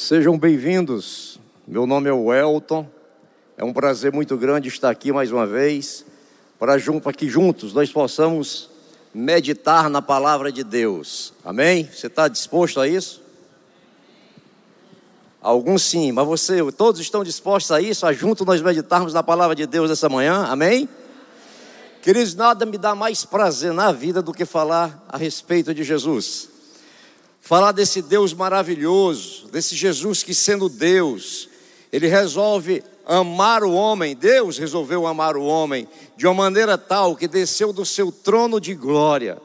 Sejam bem-vindos. Meu nome é Welton. É um prazer muito grande estar aqui mais uma vez para junto aqui juntos nós possamos meditar na palavra de Deus. Amém? Você está disposto a isso? Alguns sim, mas você, todos estão dispostos a isso, a junto nós meditarmos na palavra de Deus essa manhã? Amém? Queridos, nada me dá mais prazer na vida do que falar a respeito de Jesus. Falar desse Deus maravilhoso, desse Jesus que, sendo Deus, ele resolve amar o homem. Deus resolveu amar o homem de uma maneira tal que desceu do seu trono de glória,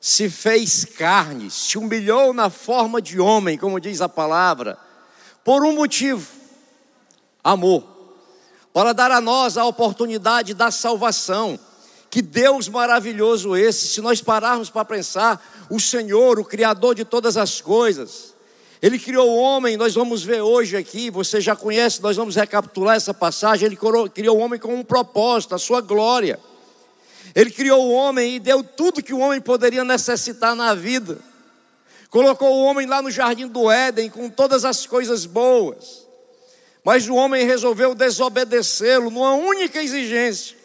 se fez carne, se humilhou na forma de homem, como diz a palavra, por um motivo: amor, para dar a nós a oportunidade da salvação. Que Deus maravilhoso esse, se nós pararmos para pensar, o Senhor, o Criador de todas as coisas, Ele criou o homem, nós vamos ver hoje aqui, você já conhece, nós vamos recapitular essa passagem. Ele criou o homem com um propósito, a sua glória. Ele criou o homem e deu tudo que o homem poderia necessitar na vida. Colocou o homem lá no jardim do Éden com todas as coisas boas. Mas o homem resolveu desobedecê-lo numa única exigência.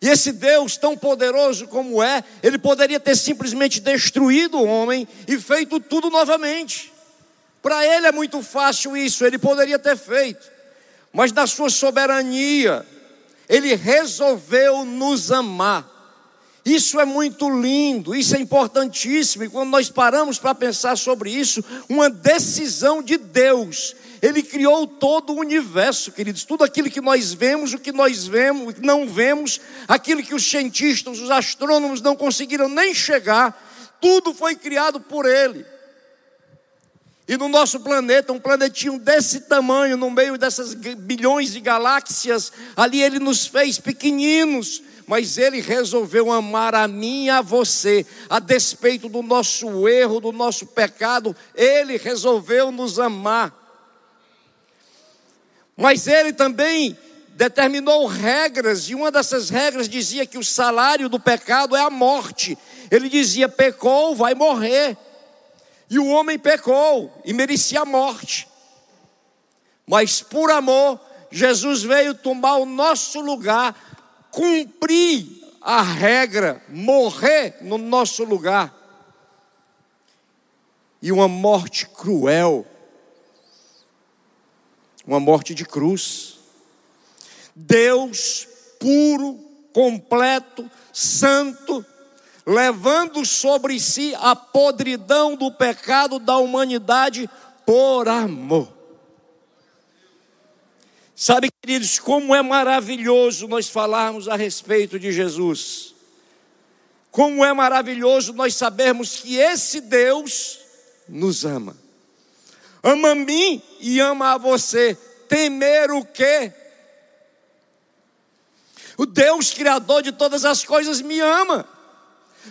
E esse Deus, tão poderoso como é, ele poderia ter simplesmente destruído o homem e feito tudo novamente. Para ele é muito fácil isso, ele poderia ter feito, mas na sua soberania, ele resolveu nos amar. Isso é muito lindo, isso é importantíssimo, e quando nós paramos para pensar sobre isso, uma decisão de Deus ele criou todo o universo, queridos. Tudo aquilo que nós vemos, o que nós vemos, o que não vemos, aquilo que os cientistas, os astrônomos não conseguiram nem chegar, tudo foi criado por Ele. E no nosso planeta, um planetinho desse tamanho, no meio dessas bilhões de galáxias, ali Ele nos fez pequeninos, mas Ele resolveu amar a mim e a você, a despeito do nosso erro, do nosso pecado, Ele resolveu nos amar. Mas ele também determinou regras, e uma dessas regras dizia que o salário do pecado é a morte. Ele dizia: pecou, vai morrer. E o homem pecou e merecia a morte. Mas por amor, Jesus veio tomar o nosso lugar, cumprir a regra, morrer no nosso lugar. E uma morte cruel uma morte de cruz. Deus puro, completo, santo, levando sobre si a podridão do pecado da humanidade por amor. Sabe, queridos, como é maravilhoso nós falarmos a respeito de Jesus. Como é maravilhoso nós sabermos que esse Deus nos ama ama a mim e ama a você. Temer o quê? O Deus Criador de todas as coisas me ama.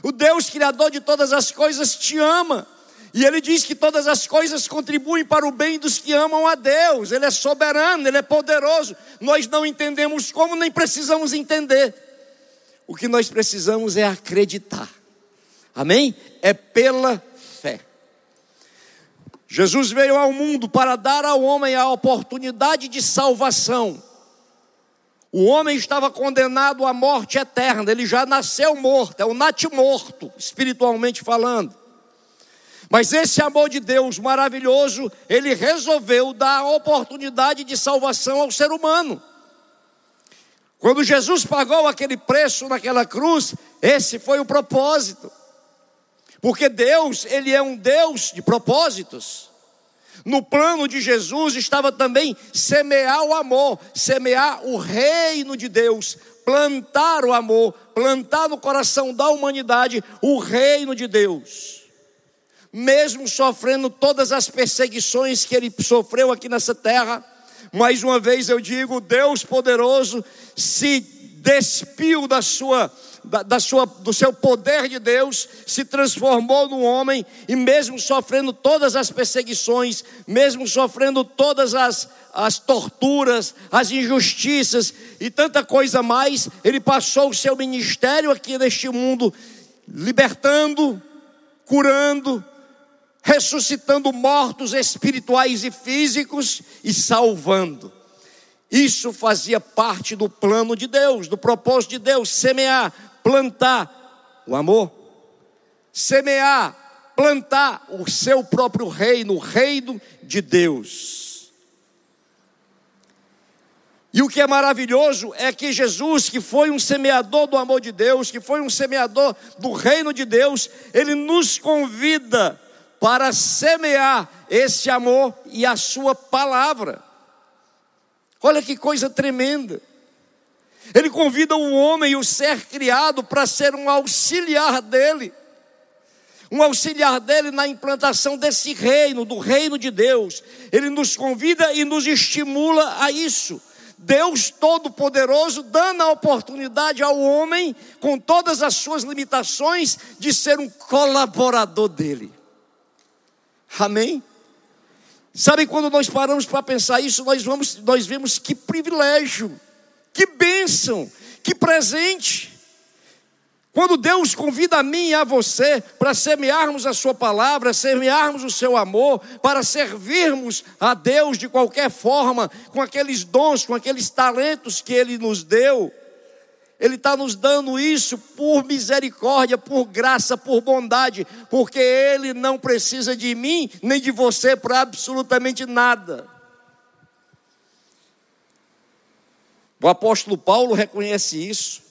O Deus Criador de todas as coisas te ama. E ele diz que todas as coisas contribuem para o bem dos que amam a Deus. Ele é soberano, ele é poderoso. Nós não entendemos como, nem precisamos entender. O que nós precisamos é acreditar. Amém? É pela Jesus veio ao mundo para dar ao homem a oportunidade de salvação. O homem estava condenado à morte eterna, ele já nasceu morto, é o natimorto, espiritualmente falando. Mas esse amor de Deus maravilhoso, ele resolveu dar a oportunidade de salvação ao ser humano. Quando Jesus pagou aquele preço naquela cruz, esse foi o propósito. Porque Deus, Ele é um Deus de propósitos. No plano de Jesus estava também semear o amor, semear o reino de Deus, plantar o amor, plantar no coração da humanidade o reino de Deus. Mesmo sofrendo todas as perseguições que ele sofreu aqui nessa terra, mais uma vez eu digo: Deus poderoso se despiu da sua da, da sua, do seu poder de Deus, se transformou no homem e, mesmo sofrendo todas as perseguições, mesmo sofrendo todas as, as torturas, as injustiças e tanta coisa mais, ele passou o seu ministério aqui neste mundo, libertando, curando, ressuscitando mortos espirituais e físicos e salvando. Isso fazia parte do plano de Deus, do propósito de Deus: semear, plantar o amor, semear, plantar o seu próprio reino, o reino de Deus. E o que é maravilhoso é que Jesus, que foi um semeador do amor de Deus, que foi um semeador do reino de Deus, ele nos convida para semear esse amor e a sua palavra. Olha que coisa tremenda. Ele convida o homem e o ser criado para ser um auxiliar dele um auxiliar dele na implantação desse reino, do reino de Deus. Ele nos convida e nos estimula a isso. Deus Todo-Poderoso dando a oportunidade ao homem, com todas as suas limitações, de ser um colaborador dele. Amém? Sabe quando nós paramos para pensar isso, nós, vamos, nós vemos que privilégio, que bênção, que presente. Quando Deus convida a mim e a você para semearmos a Sua palavra, semearmos o seu amor, para servirmos a Deus de qualquer forma, com aqueles dons, com aqueles talentos que Ele nos deu, Ele está nos dando isso por misericórdia, por graça, por bondade, porque Ele não precisa de mim nem de você para absolutamente nada. O apóstolo Paulo reconhece isso.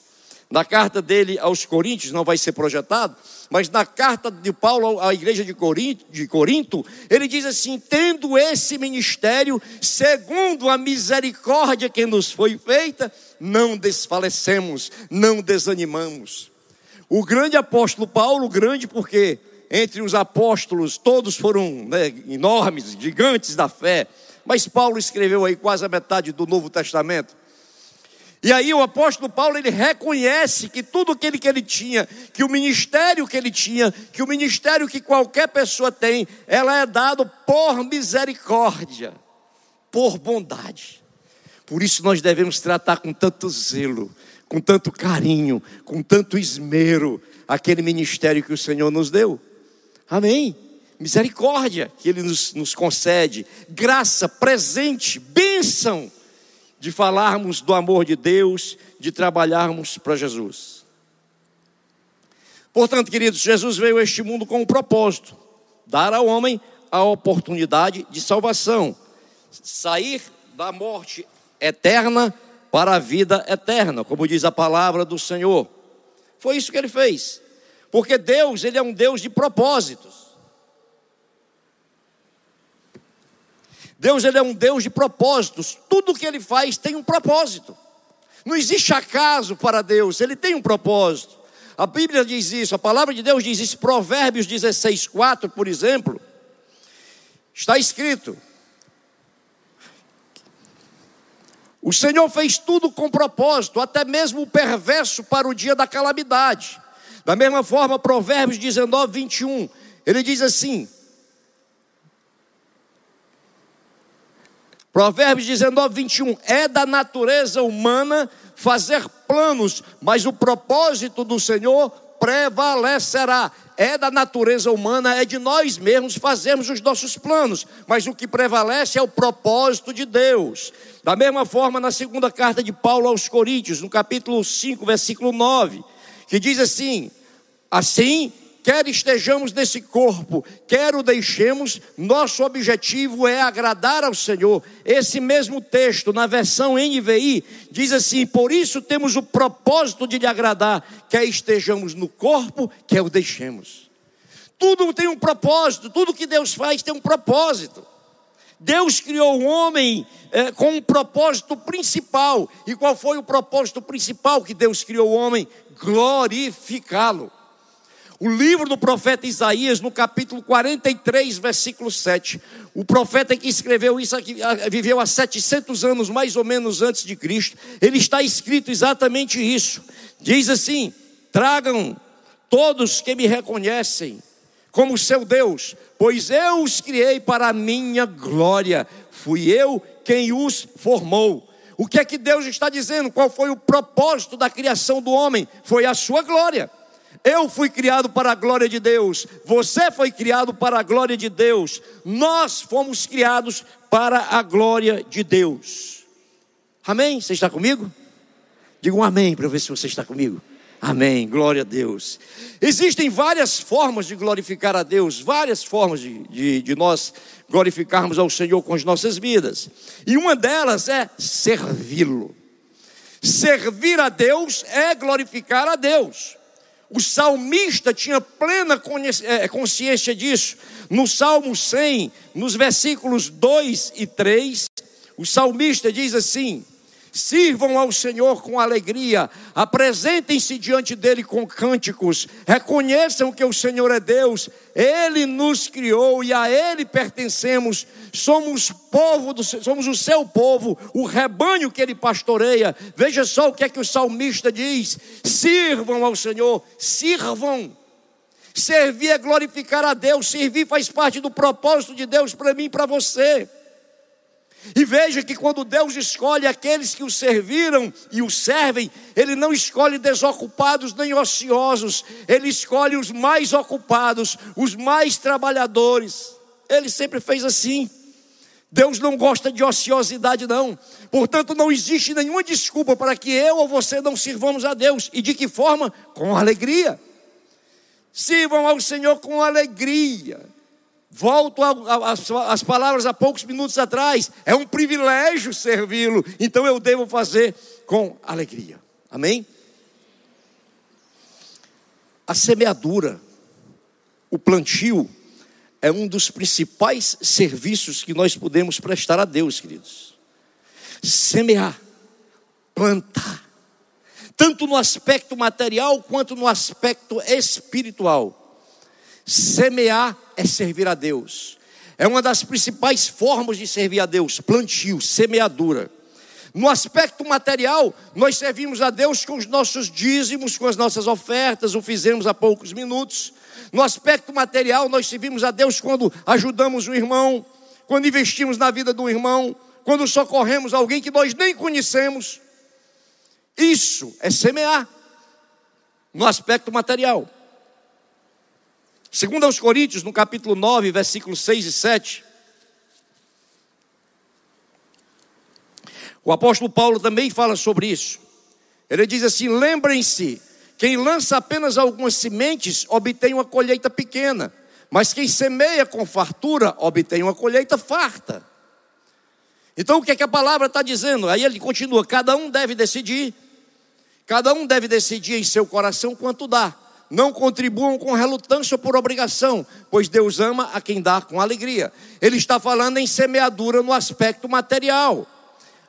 Na carta dele aos Coríntios, não vai ser projetado, mas na carta de Paulo à igreja de Corinto, de Corinto, ele diz assim: tendo esse ministério, segundo a misericórdia que nos foi feita, não desfalecemos, não desanimamos. O grande apóstolo Paulo, grande porque entre os apóstolos todos foram né, enormes, gigantes da fé, mas Paulo escreveu aí quase a metade do Novo Testamento. E aí o apóstolo Paulo ele reconhece que tudo aquilo que ele tinha, que o ministério que ele tinha, que o ministério que qualquer pessoa tem, ela é dado por misericórdia, por bondade. Por isso nós devemos tratar com tanto zelo, com tanto carinho, com tanto esmero aquele ministério que o Senhor nos deu. Amém. Misericórdia que Ele nos, nos concede, graça, presente, bênção de falarmos do amor de Deus, de trabalharmos para Jesus. Portanto, queridos, Jesus veio a este mundo com um propósito: dar ao homem a oportunidade de salvação, sair da morte eterna para a vida eterna, como diz a palavra do Senhor. Foi isso que ele fez. Porque Deus, ele é um Deus de propósitos. Deus ele é um Deus de propósitos. Tudo que ele faz tem um propósito. Não existe acaso para Deus, ele tem um propósito. A Bíblia diz isso, a palavra de Deus diz isso, Provérbios 16, 4, por exemplo. Está escrito: O Senhor fez tudo com propósito, até mesmo o perverso para o dia da calamidade. Da mesma forma, Provérbios 19, 21, ele diz assim: Provérbios 19, 21. É da natureza humana fazer planos, mas o propósito do Senhor prevalecerá. É da natureza humana, é de nós mesmos fazermos os nossos planos, mas o que prevalece é o propósito de Deus. Da mesma forma, na segunda carta de Paulo aos Coríntios, no capítulo 5, versículo 9, que diz assim: Assim quer estejamos nesse corpo, quer o deixemos, nosso objetivo é agradar ao Senhor. Esse mesmo texto, na versão NVI, diz assim: Por isso temos o propósito de lhe agradar, quer estejamos no corpo, quer o deixemos. Tudo tem um propósito, tudo que Deus faz tem um propósito. Deus criou o homem é, com um propósito principal. E qual foi o propósito principal que Deus criou o homem? Glorificá-lo. O livro do profeta Isaías, no capítulo 43, versículo 7. O profeta que escreveu isso aqui, viveu há 700 anos, mais ou menos antes de Cristo. Ele está escrito exatamente isso. Diz assim: Tragam todos que me reconhecem como seu Deus, pois eu os criei para a minha glória. Fui eu quem os formou. O que é que Deus está dizendo? Qual foi o propósito da criação do homem? Foi a sua glória Eu fui criado para a glória de Deus, você foi criado para a glória de Deus, nós fomos criados para a glória de Deus. Amém? Você está comigo? Diga um amém para ver se você está comigo. Amém, glória a Deus. Existem várias formas de glorificar a Deus, várias formas de, de, de, nós glorificarmos ao Senhor com as nossas vidas, e uma delas é servi-lo. Servir a Deus é glorificar a Deus. O salmista tinha plena é, consciência disso. No Salmo 100, nos versículos 2 e 3, o salmista diz assim: Sirvam ao Senhor com alegria, apresentem-se diante dele com cânticos, reconheçam que o Senhor é Deus, ele nos criou e a ele pertencemos. Somos povo do, somos o seu povo, o rebanho que ele pastoreia. Veja só o que é que o salmista diz: sirvam ao Senhor, sirvam. Servir é glorificar a Deus, servir faz parte do propósito de Deus para mim e para você. E veja que quando Deus escolhe aqueles que o serviram e o servem, Ele não escolhe desocupados nem ociosos, Ele escolhe os mais ocupados, os mais trabalhadores. Ele sempre fez assim. Deus não gosta de ociosidade, não. Portanto, não existe nenhuma desculpa para que eu ou você não sirvamos a Deus. E de que forma? Com alegria. Sirvam ao Senhor com alegria. Volto às palavras há poucos minutos atrás. É um privilégio servi-lo, então eu devo fazer com alegria. Amém? A semeadura, o plantio, é um dos principais serviços que nós podemos prestar a Deus, queridos. Semear, plantar, tanto no aspecto material quanto no aspecto espiritual. Semear é servir a Deus. É uma das principais formas de servir a Deus: plantio, semeadura. No aspecto material, nós servimos a Deus com os nossos dízimos, com as nossas ofertas, o fizemos há poucos minutos. No aspecto material, nós servimos a Deus quando ajudamos o irmão, quando investimos na vida do irmão, quando socorremos alguém que nós nem conhecemos. Isso é semear no aspecto material. Segundo aos Coríntios, no capítulo 9, versículos 6 e 7, o apóstolo Paulo também fala sobre isso. Ele diz assim: lembrem-se, quem lança apenas algumas sementes obtém uma colheita pequena, mas quem semeia com fartura obtém uma colheita farta. Então o que é que a palavra está dizendo? Aí ele continua: cada um deve decidir, cada um deve decidir em seu coração quanto dá não contribuam com relutância ou por obrigação, pois Deus ama a quem dá com alegria. Ele está falando em semeadura no aspecto material.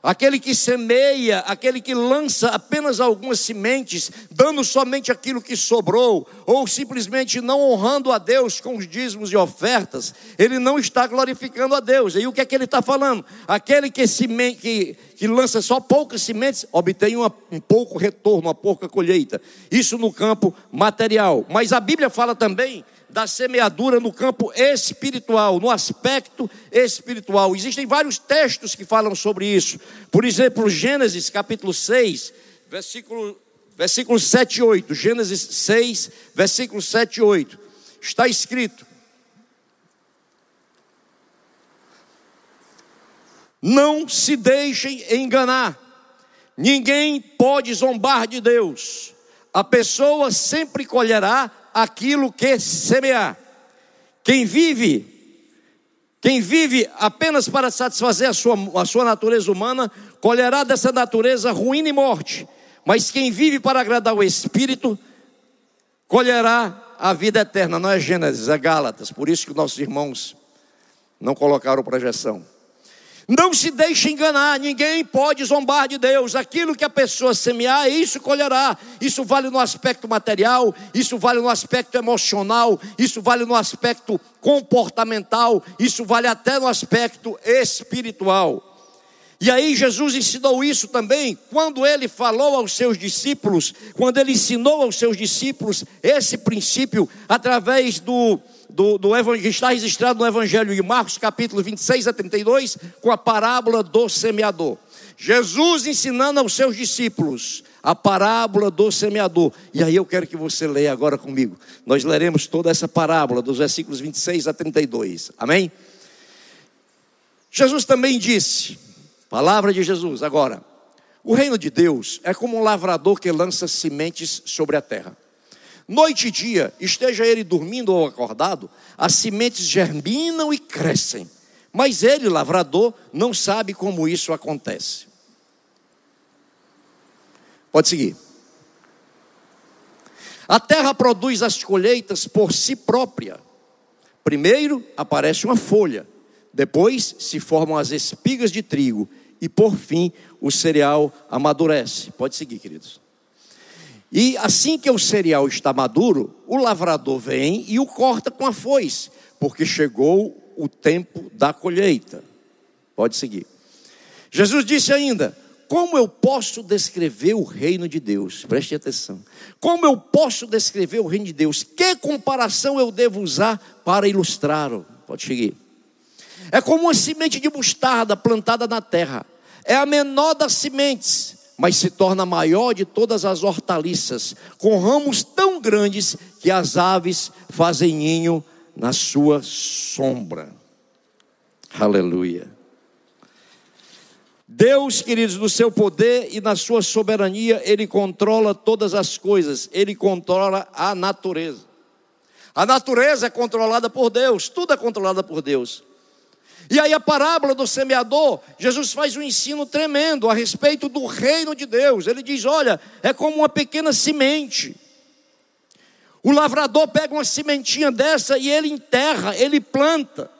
Aquele que semeia, aquele que lança apenas algumas sementes, dando somente aquilo que sobrou, ou simplesmente não honrando a Deus com os dízimos e ofertas, ele não está glorificando a Deus. E o que é que ele está falando? Aquele que, seme, que, que lança só poucas sementes, obtém uma, um pouco retorno, uma pouca colheita. Isso no campo material. Mas a Bíblia fala também da semeadura no campo espiritual, no aspecto espiritual. Existem vários textos que falam sobre isso. Por exemplo, Gênesis capítulo 6, versículo, versículo 7 e 8. Gênesis 6, versículo 7 e 8. Está escrito: Não se deixem enganar. Ninguém pode zombar de Deus. A pessoa sempre colherá aquilo que semear. Quem vive, quem vive apenas para satisfazer a sua, a sua natureza humana, colherá dessa natureza ruína e morte. Mas quem vive para agradar o Espírito, colherá a vida eterna. Não é Gênesis, é Gálatas. Por isso que nossos irmãos não colocaram projeção. Não se deixe enganar, ninguém pode zombar de Deus. Aquilo que a pessoa semear, isso colherá. Isso vale no aspecto material, isso vale no aspecto emocional, isso vale no aspecto comportamental, isso vale até no aspecto espiritual. E aí Jesus ensinou isso também, quando ele falou aos seus discípulos, quando ele ensinou aos seus discípulos esse princípio através do do, do que está registrado no Evangelho de Marcos, capítulo 26 a 32, com a parábola do semeador. Jesus ensinando aos seus discípulos a parábola do semeador. E aí eu quero que você leia agora comigo. Nós leremos toda essa parábola, dos versículos 26 a 32. Amém? Jesus também disse, palavra de Jesus, agora. O reino de Deus é como um lavrador que lança sementes sobre a terra. Noite e dia, esteja ele dormindo ou acordado, as sementes germinam e crescem. Mas ele, lavrador, não sabe como isso acontece. Pode seguir. A terra produz as colheitas por si própria. Primeiro aparece uma folha, depois se formam as espigas de trigo e por fim o cereal amadurece. Pode seguir, queridos. E assim que o cereal está maduro, o lavrador vem e o corta com a foice, porque chegou o tempo da colheita. Pode seguir. Jesus disse ainda: Como eu posso descrever o reino de Deus? Preste atenção. Como eu posso descrever o reino de Deus? Que comparação eu devo usar para ilustrá-lo? Pode seguir. É como uma semente de mostarda plantada na terra. É a menor das sementes mas se torna maior de todas as hortaliças, com ramos tão grandes que as aves fazem ninho na sua sombra. Aleluia. Deus, queridos, no seu poder e na sua soberania, Ele controla todas as coisas, Ele controla a natureza. A natureza é controlada por Deus, tudo é controlado por Deus. E aí a parábola do semeador, Jesus faz um ensino tremendo a respeito do reino de Deus. Ele diz: olha, é como uma pequena semente. O lavrador pega uma sementinha dessa e ele enterra, ele planta.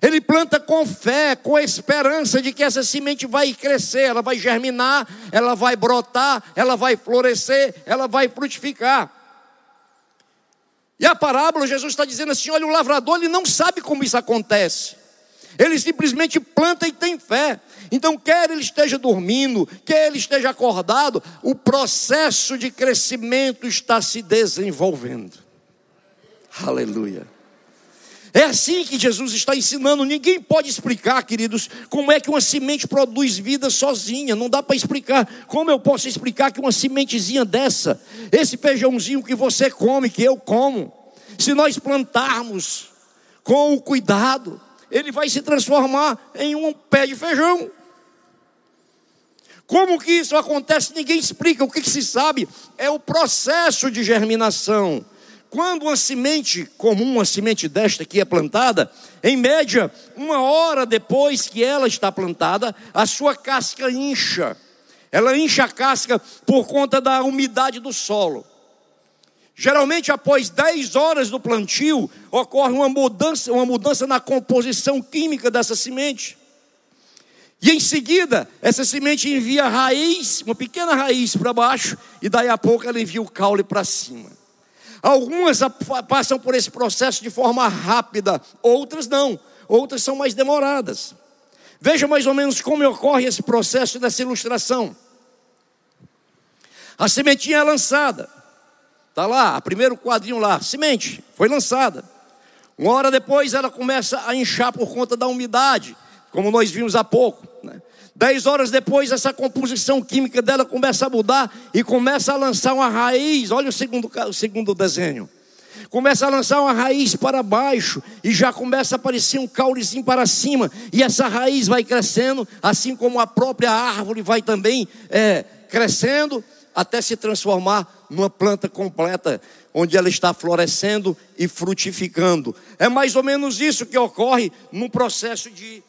Ele planta com fé, com a esperança de que essa semente vai crescer, ela vai germinar, ela vai brotar, ela vai florescer, ela vai frutificar. E a parábola, Jesus está dizendo assim: olha, o lavrador ele não sabe como isso acontece. Ele simplesmente planta e tem fé. Então, quer ele esteja dormindo, quer ele esteja acordado, o processo de crescimento está se desenvolvendo. Aleluia. É assim que Jesus está ensinando. Ninguém pode explicar, queridos, como é que uma semente produz vida sozinha. Não dá para explicar. Como eu posso explicar que uma sementezinha dessa, esse feijãozinho que você come, que eu como, se nós plantarmos com o cuidado, ele vai se transformar em um pé de feijão. Como que isso acontece? Ninguém explica. O que, que se sabe é o processo de germinação. Quando uma semente comum, uma semente desta que é plantada, em média, uma hora depois que ela está plantada, a sua casca incha. Ela incha a casca por conta da umidade do solo. Geralmente, após 10 horas do plantio, ocorre uma mudança, uma mudança na composição química dessa semente. E em seguida, essa semente envia raiz, uma pequena raiz para baixo, e daí a pouco ela envia o caule para cima. Algumas passam por esse processo de forma rápida, outras não, outras são mais demoradas. Veja mais ou menos como ocorre esse processo dessa ilustração. A sementinha é lançada, Está lá, primeiro quadrinho lá, semente, foi lançada. Uma hora depois ela começa a inchar por conta da umidade, como nós vimos há pouco. Né? Dez horas depois, essa composição química dela começa a mudar e começa a lançar uma raiz. Olha o segundo, o segundo desenho. Começa a lançar uma raiz para baixo e já começa a aparecer um caulezinho para cima. E essa raiz vai crescendo, assim como a própria árvore vai também é, crescendo até se transformar numa planta completa, onde ela está florescendo e frutificando. É mais ou menos isso que ocorre no processo de,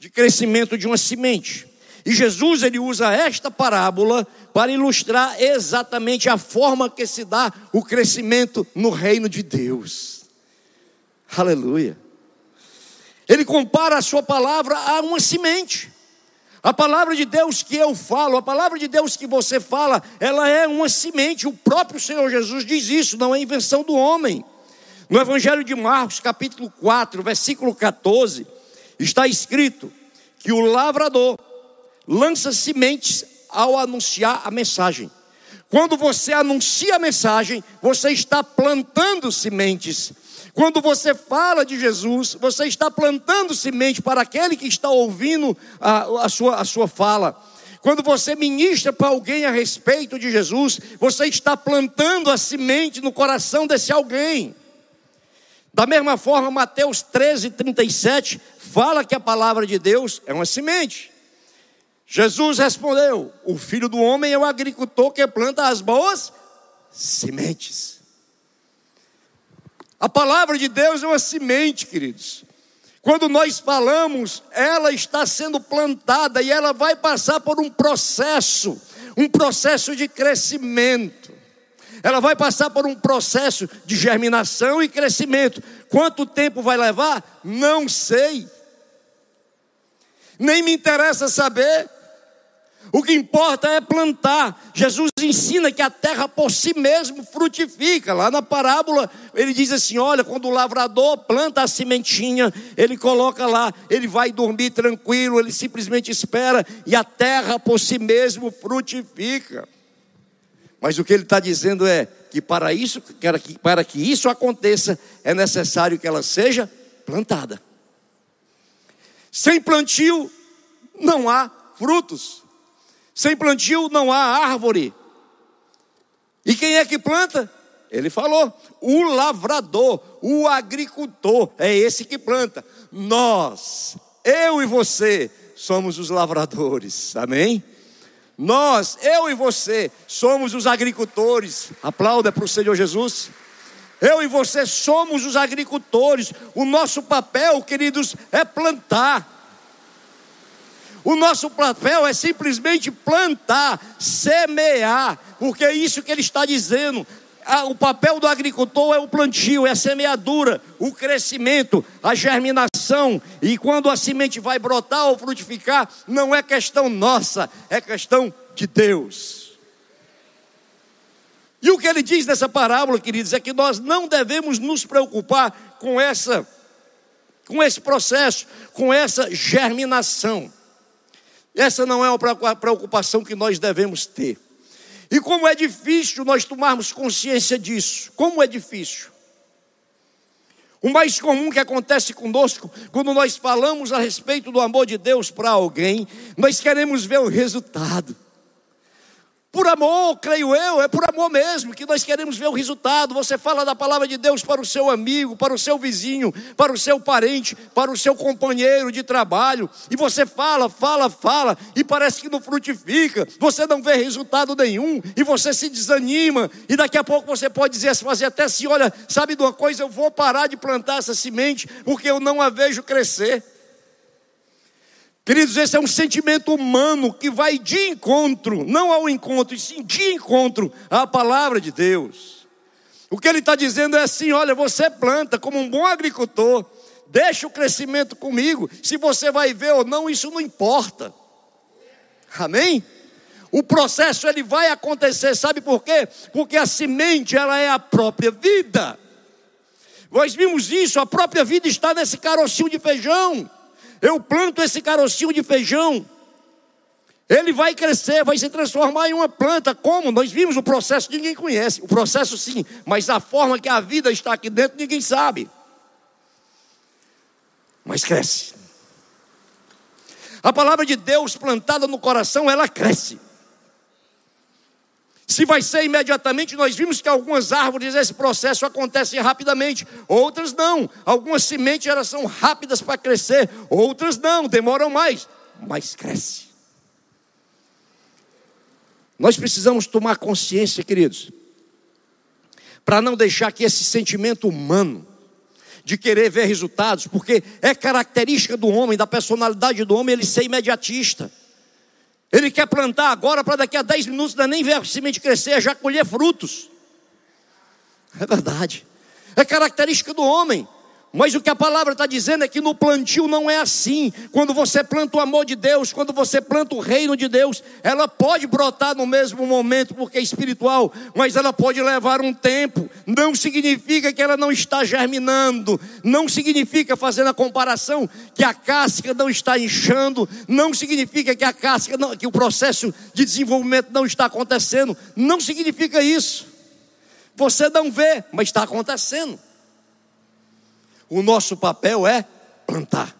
de crescimento de uma semente. E Jesus ele usa esta parábola para ilustrar exatamente a forma que se dá o crescimento no reino de Deus. Aleluia. Ele compara a sua palavra a uma semente. A palavra de Deus que eu falo, a palavra de Deus que você fala, ela é uma semente. O próprio Senhor Jesus diz isso, não é invenção do homem. No Evangelho de Marcos, capítulo 4, versículo 14, está escrito que o lavrador lança sementes ao anunciar a mensagem. Quando você anuncia a mensagem, você está plantando sementes. Quando você fala de Jesus, você está plantando semente para aquele que está ouvindo a, a, sua, a sua fala. Quando você ministra para alguém a respeito de Jesus, você está plantando a semente no coração desse alguém. Da mesma forma, Mateus 13, 37 fala que a palavra de Deus é uma semente. Jesus respondeu: O filho do homem é o agricultor que planta as boas sementes. A palavra de Deus é uma semente, queridos. Quando nós falamos, ela está sendo plantada e ela vai passar por um processo, um processo de crescimento. Ela vai passar por um processo de germinação e crescimento. Quanto tempo vai levar? Não sei. Nem me interessa saber. O que importa é plantar. Jesus ensina que a terra por si mesmo frutifica. Lá na parábola, ele diz assim: olha, quando o lavrador planta a sementinha, ele coloca lá, ele vai dormir tranquilo, ele simplesmente espera e a terra por si mesmo frutifica. Mas o que ele está dizendo é que para isso, para que isso aconteça, é necessário que ela seja plantada. Sem plantio, não há frutos. Sem plantio não há árvore. E quem é que planta? Ele falou: o lavrador, o agricultor, é esse que planta. Nós, eu e você, somos os lavradores, amém? Nós, eu e você, somos os agricultores. Aplauda para o Senhor Jesus. Eu e você somos os agricultores. O nosso papel, queridos, é plantar. O nosso papel é simplesmente plantar, semear, porque é isso que ele está dizendo. O papel do agricultor é o plantio, é a semeadura, o crescimento, a germinação. E quando a semente vai brotar ou frutificar, não é questão nossa, é questão de Deus. E o que ele diz nessa parábola, queridos, é que nós não devemos nos preocupar com essa com esse processo, com essa germinação. Essa não é uma preocupação que nós devemos ter. E como é difícil nós tomarmos consciência disso. Como é difícil. O mais comum que acontece conosco, quando nós falamos a respeito do amor de Deus para alguém, nós queremos ver o resultado. Por amor, creio eu, é por amor mesmo que nós queremos ver o resultado. Você fala da palavra de Deus para o seu amigo, para o seu vizinho, para o seu parente, para o seu companheiro de trabalho, e você fala, fala, fala, e parece que não frutifica, você não vê resultado nenhum, e você se desanima, e daqui a pouco você pode dizer, fazer até assim: olha, sabe de uma coisa, eu vou parar de plantar essa semente, porque eu não a vejo crescer. Queridos, esse é um sentimento humano que vai de encontro, não ao encontro, e sim de encontro à palavra de Deus. O que ele está dizendo é assim: olha, você planta como um bom agricultor, deixa o crescimento comigo, se você vai ver ou não, isso não importa. Amém? O processo ele vai acontecer, sabe por quê? Porque a semente ela é a própria vida. Nós vimos isso, a própria vida está nesse carocinho de feijão. Eu planto esse carocinho de feijão, ele vai crescer, vai se transformar em uma planta. Como? Nós vimos o processo, ninguém conhece. O processo sim, mas a forma que a vida está aqui dentro, ninguém sabe. Mas cresce. A palavra de Deus plantada no coração, ela cresce. Se vai ser imediatamente, nós vimos que algumas árvores esse processo acontece rapidamente, outras não. Algumas sementes elas são rápidas para crescer, outras não, demoram mais, mas cresce. Nós precisamos tomar consciência, queridos, para não deixar que esse sentimento humano de querer ver resultados, porque é característica do homem, da personalidade do homem, ele ser imediatista. Ele quer plantar agora para daqui a 10 minutos não é nem ver a semente crescer, é já colher frutos. É verdade. É característica do homem. Mas o que a palavra está dizendo é que no plantio não é assim. Quando você planta o amor de Deus, quando você planta o reino de Deus, ela pode brotar no mesmo momento, porque é espiritual, mas ela pode levar um tempo. Não significa que ela não está germinando, não significa, fazendo a comparação, que a casca não está inchando, não significa que a casca, não, que o processo de desenvolvimento não está acontecendo, não significa isso. Você não vê, mas está acontecendo. O nosso papel é plantar.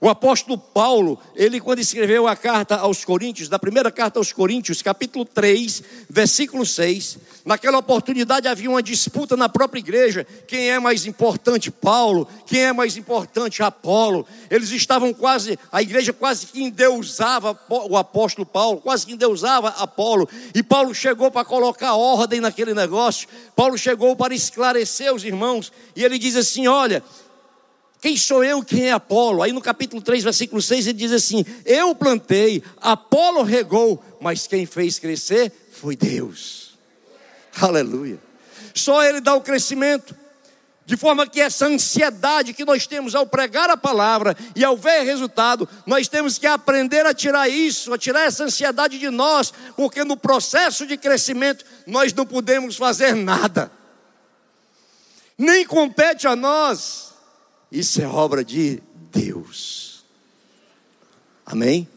O apóstolo Paulo, ele quando escreveu a carta aos Coríntios, da primeira carta aos Coríntios, capítulo 3, versículo 6, naquela oportunidade havia uma disputa na própria igreja, quem é mais importante, Paulo, quem é mais importante, Apolo. Eles estavam quase, a igreja quase que endeusava o apóstolo Paulo, quase que endeusava Apolo, e Paulo chegou para colocar ordem naquele negócio. Paulo chegou para esclarecer os irmãos, e ele diz assim: "Olha, quem sou eu, quem é Apolo? Aí no capítulo 3, versículo 6, ele diz assim: Eu plantei, Apolo regou, mas quem fez crescer foi Deus. Aleluia. Só Ele dá o crescimento. De forma que essa ansiedade que nós temos ao pregar a palavra e ao ver resultado, nós temos que aprender a tirar isso, a tirar essa ansiedade de nós, porque no processo de crescimento nós não podemos fazer nada. Nem compete a nós isso é obra de Deus. Amém?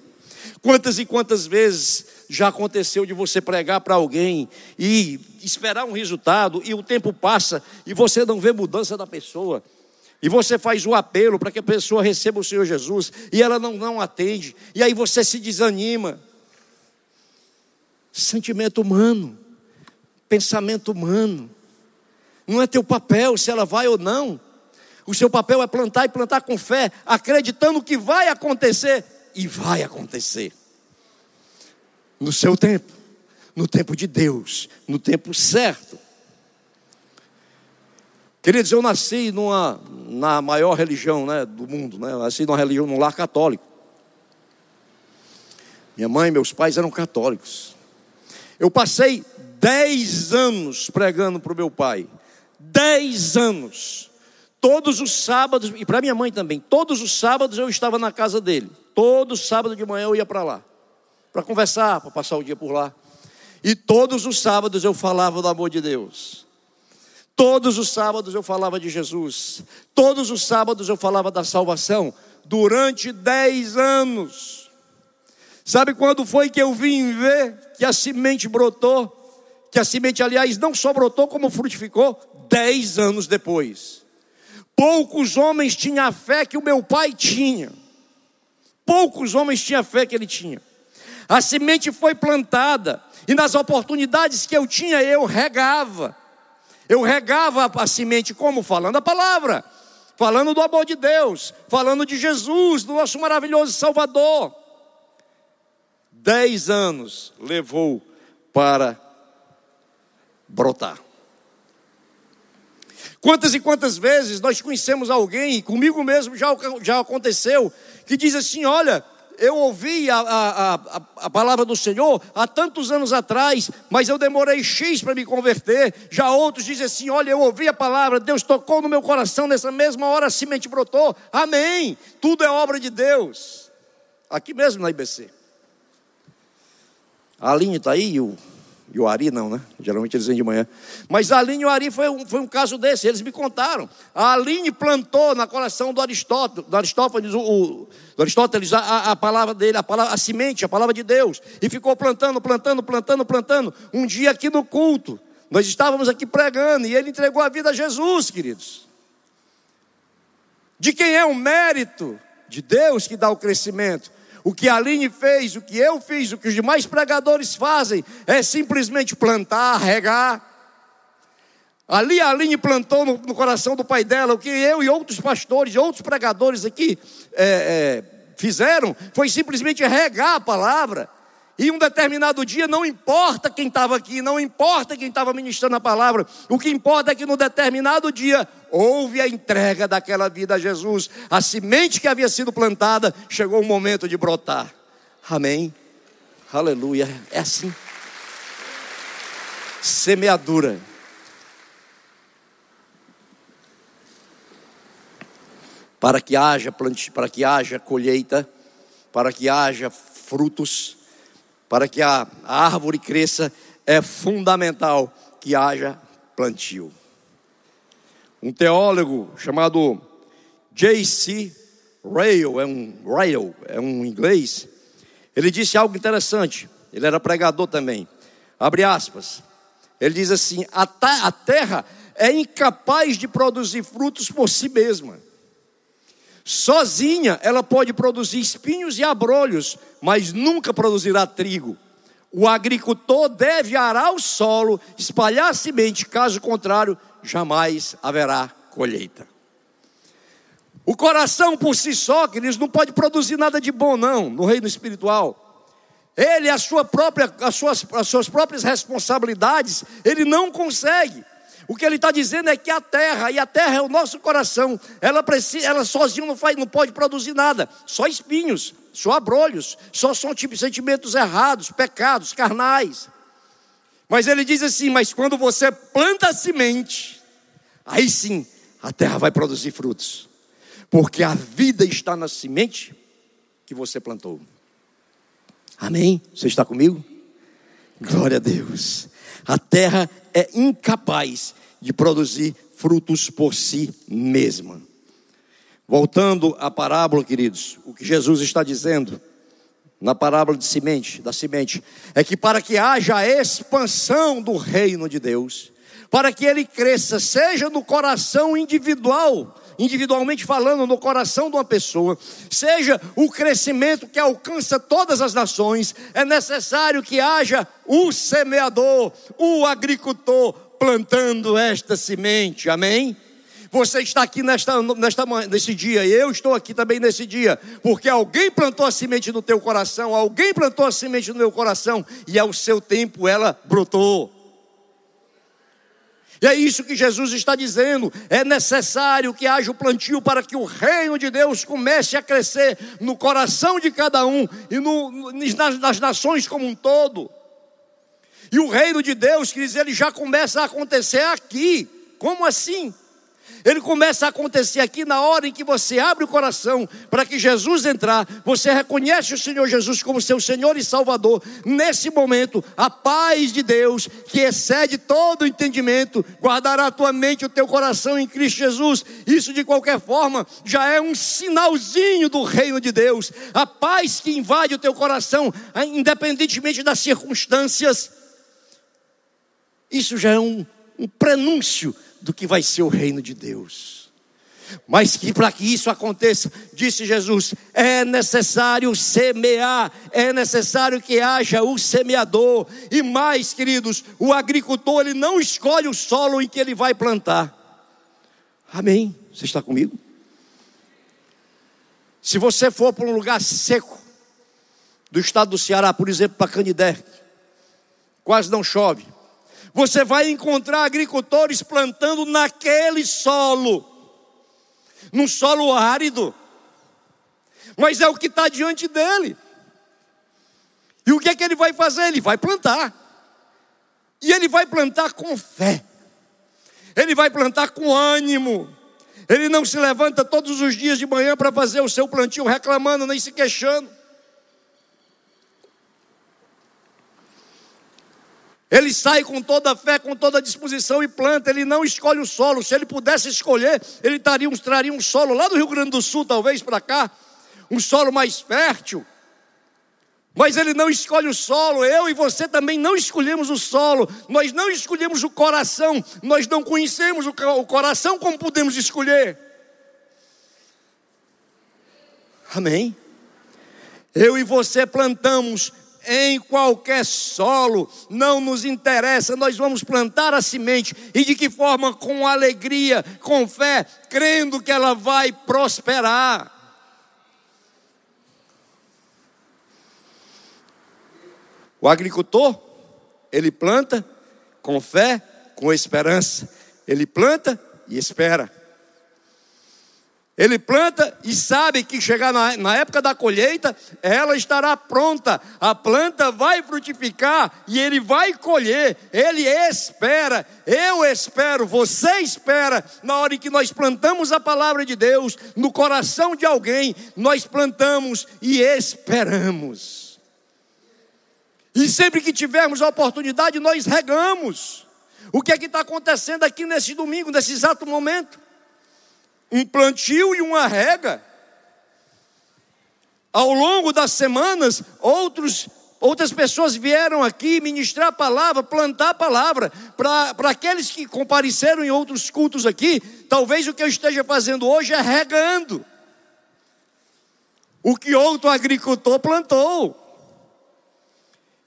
Quantas e quantas vezes já aconteceu de você pregar para alguém e esperar um resultado e o tempo passa e você não vê mudança da pessoa? E você faz o apelo para que a pessoa receba o Senhor Jesus e ela não, não atende, e aí você se desanima. Sentimento humano, pensamento humano, não é teu papel se ela vai ou não. O seu papel é plantar e plantar com fé, acreditando que vai acontecer e vai acontecer. No seu tempo, no tempo de Deus, no tempo certo. Queridos, eu nasci numa, na maior religião né, do mundo, né? Nasci numa religião, num lar católico. Minha mãe e meus pais eram católicos. Eu passei dez anos pregando para o meu pai. Dez anos. Todos os sábados, e para minha mãe também, todos os sábados eu estava na casa dele. Todo sábado de manhã eu ia para lá, para conversar, para passar o dia por lá. E todos os sábados eu falava do amor de Deus. Todos os sábados eu falava de Jesus. Todos os sábados eu falava da salvação. Durante dez anos. Sabe quando foi que eu vim ver que a semente brotou? Que a semente, aliás, não só brotou, como frutificou? Dez anos depois. Poucos homens tinham a fé que o meu pai tinha. Poucos homens tinham a fé que ele tinha. A semente foi plantada, e nas oportunidades que eu tinha, eu regava. Eu regava a semente como? Falando a palavra, falando do amor de Deus, falando de Jesus, do nosso maravilhoso Salvador. Dez anos levou para brotar. Quantas e quantas vezes nós conhecemos alguém, comigo mesmo já, já aconteceu, que diz assim: Olha, eu ouvi a, a, a, a, palavra do Senhor há tantos anos atrás, mas eu demorei X para me converter. Já outros dizem assim: Olha, eu ouvi a palavra, Deus tocou no meu coração, nessa mesma hora a semente brotou. Amém. Tudo é obra de Deus. Aqui mesmo na IBC. A Aline está aí, o e o Ari não, né? Geralmente eles vêm de manhã. Mas a Aline e o Ari foi um, foi um caso desse, eles me contaram. A Aline plantou na coração do Aristóteles, do Aristóteles, o, o do Aristóteles a, a, palavra dele, a, palavra, a semente, a palavra de Deus. E ficou plantando, plantando, plantando, plantando. Um dia aqui no culto, nós estávamos aqui pregando e ele entregou a vida a Jesus, queridos. De quem é o mérito? De Deus que dá o crescimento. O que a Aline fez, o que eu fiz, o que os demais pregadores fazem, é simplesmente plantar, regar. Ali a Aline plantou no, no coração do pai dela, o que eu e outros pastores, outros pregadores aqui é, é, fizeram, foi simplesmente regar a palavra. E um determinado dia, não importa quem estava aqui, não importa quem estava ministrando a palavra, o que importa é que no determinado dia houve a entrega daquela vida a Jesus. A semente que havia sido plantada chegou o momento de brotar. Amém. Aleluia. É assim. Semeadura. para que haja para que haja colheita, para que haja frutos, para que a, árvore cresça, é fundamental que haja plantio. Um teólogo chamado J.C. Rail, é um Rail, é um inglês, ele disse algo interessante. Ele era pregador também. Abre aspas. Ele diz assim: a, a terra é incapaz de produzir frutos por si mesma. Sozinha ela pode produzir espinhos e abrolhos, mas nunca produzirá trigo. O agricultor deve arar o solo, espalhar a semente, caso contrário, jamais haverá colheita. O coração por si só, queridos, não pode produzir nada de bom, não, no reino espiritual. Ele, a sua própria, as, suas, as suas próprias responsabilidades, ele não consegue. O que ele está dizendo é que a terra, e a terra é o nosso coração, ela, precisa, ela sozinha não, faz, não pode produzir nada, só espinhos, só abrolhos, só são tipo, sentimentos errados, pecados, carnais. Mas ele diz assim: mas quando você planta a semente, aí sim a terra vai produzir frutos, porque a vida está na semente que você plantou. Amém? Você está comigo? Glória a Deus. A terra é incapaz de produzir frutos por si mesma. Voltando à parábola, queridos, o que Jesus está dizendo na parábola de semente, da semente, é que para que haja a expansão do reino de Deus, para que ele cresça, seja no coração individual, individualmente falando, no coração de uma pessoa, seja o crescimento que alcança todas as nações, é necessário que haja o semeador, o agricultor plantando esta semente, amém? Você está aqui nesta, nesta, nesse dia, e eu estou aqui também nesse dia, porque alguém plantou a semente no teu coração, alguém plantou a semente no meu coração, e ao seu tempo ela brotou. E é isso que Jesus está dizendo. É necessário que haja o plantio para que o reino de Deus comece a crescer no coração de cada um e no, nas, nas nações como um todo. E o reino de Deus, quer dizer, ele já começa a acontecer aqui. Como assim? Ele começa a acontecer aqui na hora em que você abre o coração para que Jesus entrar, você reconhece o Senhor Jesus como seu Senhor e Salvador. Nesse momento, a paz de Deus, que excede todo entendimento, guardará a tua mente e o teu coração em Cristo Jesus. Isso de qualquer forma já é um sinalzinho do reino de Deus. A paz que invade o teu coração, independentemente das circunstâncias. Isso já é um, um prenúncio do que vai ser o reino de Deus. Mas que para que isso aconteça, disse Jesus, é necessário semear, é necessário que haja o semeador. E mais, queridos, o agricultor ele não escolhe o solo em que ele vai plantar. Amém? Você está comigo? Se você for para um lugar seco, do estado do Ceará, por exemplo, para Canidé, quase não chove. Você vai encontrar agricultores plantando naquele solo, num solo árido, mas é o que está diante dele. E o que é que ele vai fazer? Ele vai plantar, e ele vai plantar com fé, ele vai plantar com ânimo. Ele não se levanta todos os dias de manhã para fazer o seu plantio reclamando nem se queixando. Ele sai com toda a fé, com toda a disposição e planta. Ele não escolhe o solo. Se ele pudesse escolher, ele traria um, traria um solo lá do Rio Grande do Sul, talvez para cá, um solo mais fértil. Mas ele não escolhe o solo, eu e você também não escolhemos o solo, nós não escolhemos o coração, nós não conhecemos o coração como podemos escolher. Amém? Eu e você plantamos em qualquer solo, não nos interessa, nós vamos plantar a semente e de que forma? Com alegria, com fé, crendo que ela vai prosperar. O agricultor, ele planta com fé, com esperança, ele planta e espera. Ele planta e sabe que chegar na, na, época da colheita, ela estará pronta. A planta vai frutificar e ele vai colher. Ele espera, eu espero, você espera. Na hora em que nós plantamos a palavra de Deus no coração de alguém, nós plantamos e esperamos. E sempre que tivermos a oportunidade, nós regamos. O que é que está acontecendo aqui nesse domingo, nesse exato momento? Um plantio e uma rega. Ao longo das semanas, outros, outras pessoas vieram aqui ministrar a palavra, plantar a palavra. Para aqueles que compareceram em outros cultos aqui, talvez o que eu esteja fazendo hoje é regando. O que outro agricultor plantou.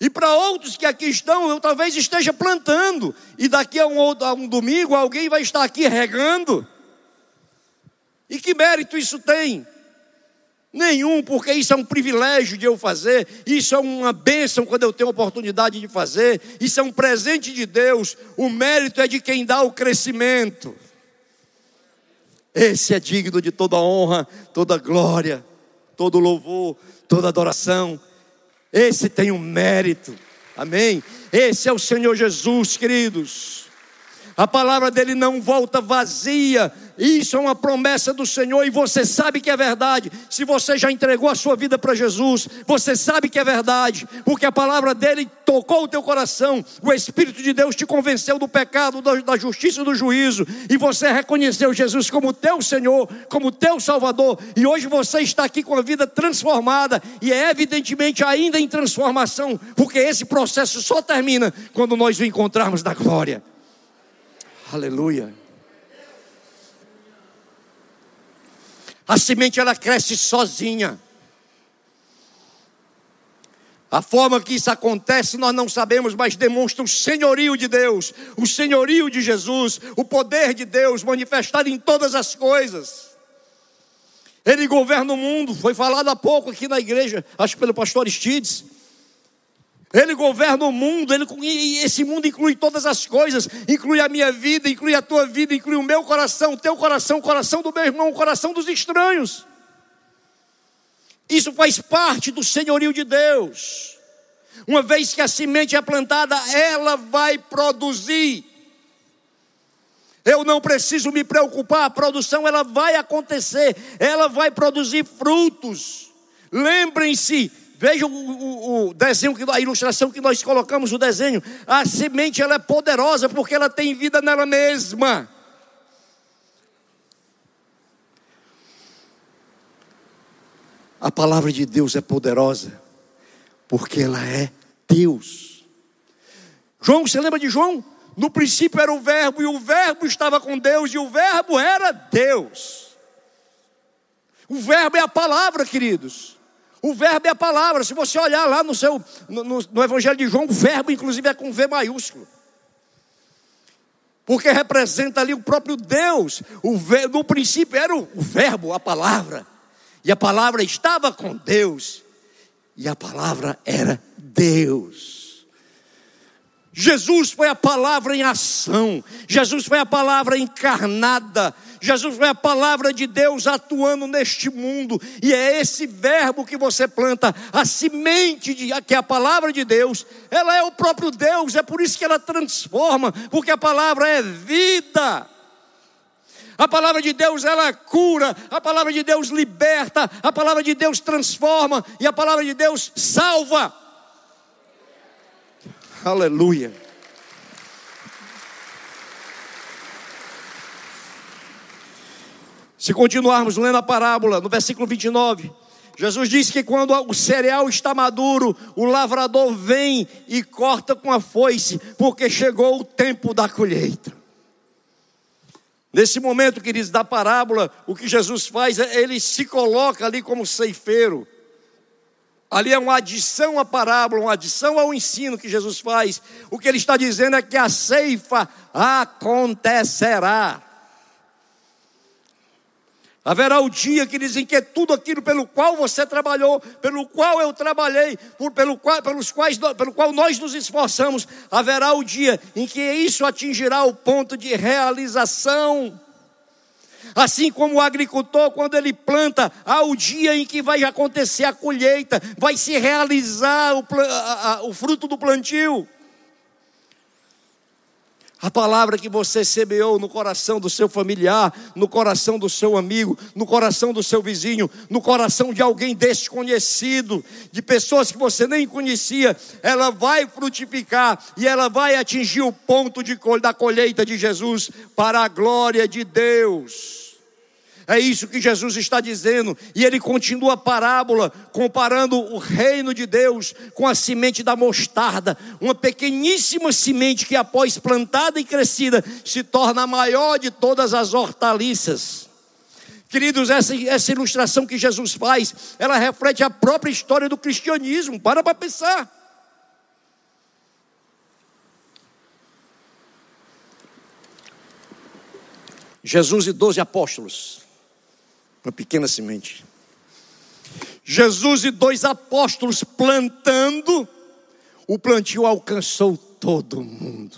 E para outros que aqui estão, eu talvez esteja plantando. E daqui a um, a um domingo alguém vai estar aqui regando. E que mérito isso tem? Nenhum, porque isso é um privilégio de eu fazer, isso é uma bênção quando eu tenho oportunidade de fazer, isso é um presente de Deus, o mérito é de quem dá o crescimento. Esse é digno de toda honra, toda glória, todo louvor, toda adoração. Esse tem um mérito, amém? Esse é o Senhor Jesus, queridos. A palavra dele não volta vazia, isso é uma promessa do Senhor e você sabe que é verdade. Se você já entregou a sua vida para Jesus, você sabe que é verdade, porque a palavra dele tocou o teu coração. O Espírito de Deus te convenceu do pecado, da justiça e do juízo, e você reconheceu Jesus como teu Senhor, como teu Salvador. E hoje você está aqui com a vida transformada e é evidentemente ainda em transformação, porque esse processo só termina quando nós o encontrarmos na glória. Aleluia. A semente ela cresce sozinha. A forma que isso acontece nós não sabemos, mas demonstra o senhorio de Deus, o senhorio de Jesus, o poder de Deus manifestado em todas as coisas. Ele governa o mundo, foi falado há pouco aqui na igreja, acho que pelo pastor Stides. Ele governa o mundo, ele, e esse mundo inclui todas as coisas, inclui a minha vida, inclui a tua vida, inclui o meu coração, o teu coração, o coração do meu irmão, o coração dos estranhos. Isso faz parte do senhorio de Deus. Uma vez que a semente é plantada, ela vai produzir. Eu não preciso me preocupar, a produção ela vai acontecer, ela vai produzir frutos. Lembrem-se, Veja o, o, o, desenho, a ilustração que nós colocamos, o desenho. A semente ela é poderosa porque ela tem vida nela mesma. A palavra de Deus é poderosa porque ela é Deus. João, você lembra de João? No princípio era o Verbo, e o Verbo estava com Deus, e o Verbo era Deus. O Verbo é a palavra, queridos. O verbo é a palavra. Se você olhar lá no seu no, no, Evangelho de João, o verbo, inclusive, é com V maiúsculo. Porque representa ali o próprio Deus. O, no princípio era o verbo, a palavra. E a palavra estava com Deus. E a palavra era Deus. Jesus foi a palavra em ação. Jesus foi a palavra encarnada. Jesus foi a palavra de Deus atuando neste mundo, e é esse verbo que você planta, a semente de, que é a palavra de Deus, ela é o próprio Deus, é por isso que ela transforma, porque a palavra é vida. A palavra de Deus ela cura, a palavra de Deus liberta, a palavra de Deus transforma e a palavra de Deus salva. Aleluia. Se continuarmos lendo a parábola, no versículo 29, Jesus disse que quando o cereal está maduro, o lavrador vem e corta com a foice, porque chegou o tempo da colheita. Nesse momento, queridos, da parábola, o que Jesus faz é ele se coloca ali como ceifeiro. Ali é uma adição à parábola, uma adição ao ensino que Jesus faz. O que ele está dizendo é que a ceifa acontecerá. Haverá o dia que dizem que é tudo aquilo pelo qual você trabalhou, pelo qual eu trabalhei, por, pelo, qual, pelos quais, pelo qual nós nos esforçamos. Haverá o dia em que isso atingirá o ponto de realização. Assim como o agricultor, quando ele planta, há o dia em que vai acontecer a colheita, vai se realizar o, o fruto do plantio. A palavra que você semeou no coração do seu familiar, no coração do seu amigo, no coração do seu vizinho, no coração de alguém desconhecido, de pessoas que você nem conhecia, ela vai frutificar e ela vai atingir o ponto de, da colheita de Jesus para a glória de Deus. É isso que Jesus está dizendo, e ele continua a parábola comparando o reino de Deus com a semente da mostarda, uma pequeníssima semente que, após plantada e crescida, se torna a maior de todas as hortaliças. Queridos, essa, essa ilustração que Jesus faz, ela reflete a própria história do cristianismo. Para para pensar. Jesus e doze apóstolos uma pequena semente. Jesus e dois apóstolos plantando, o plantio alcançou todo mundo.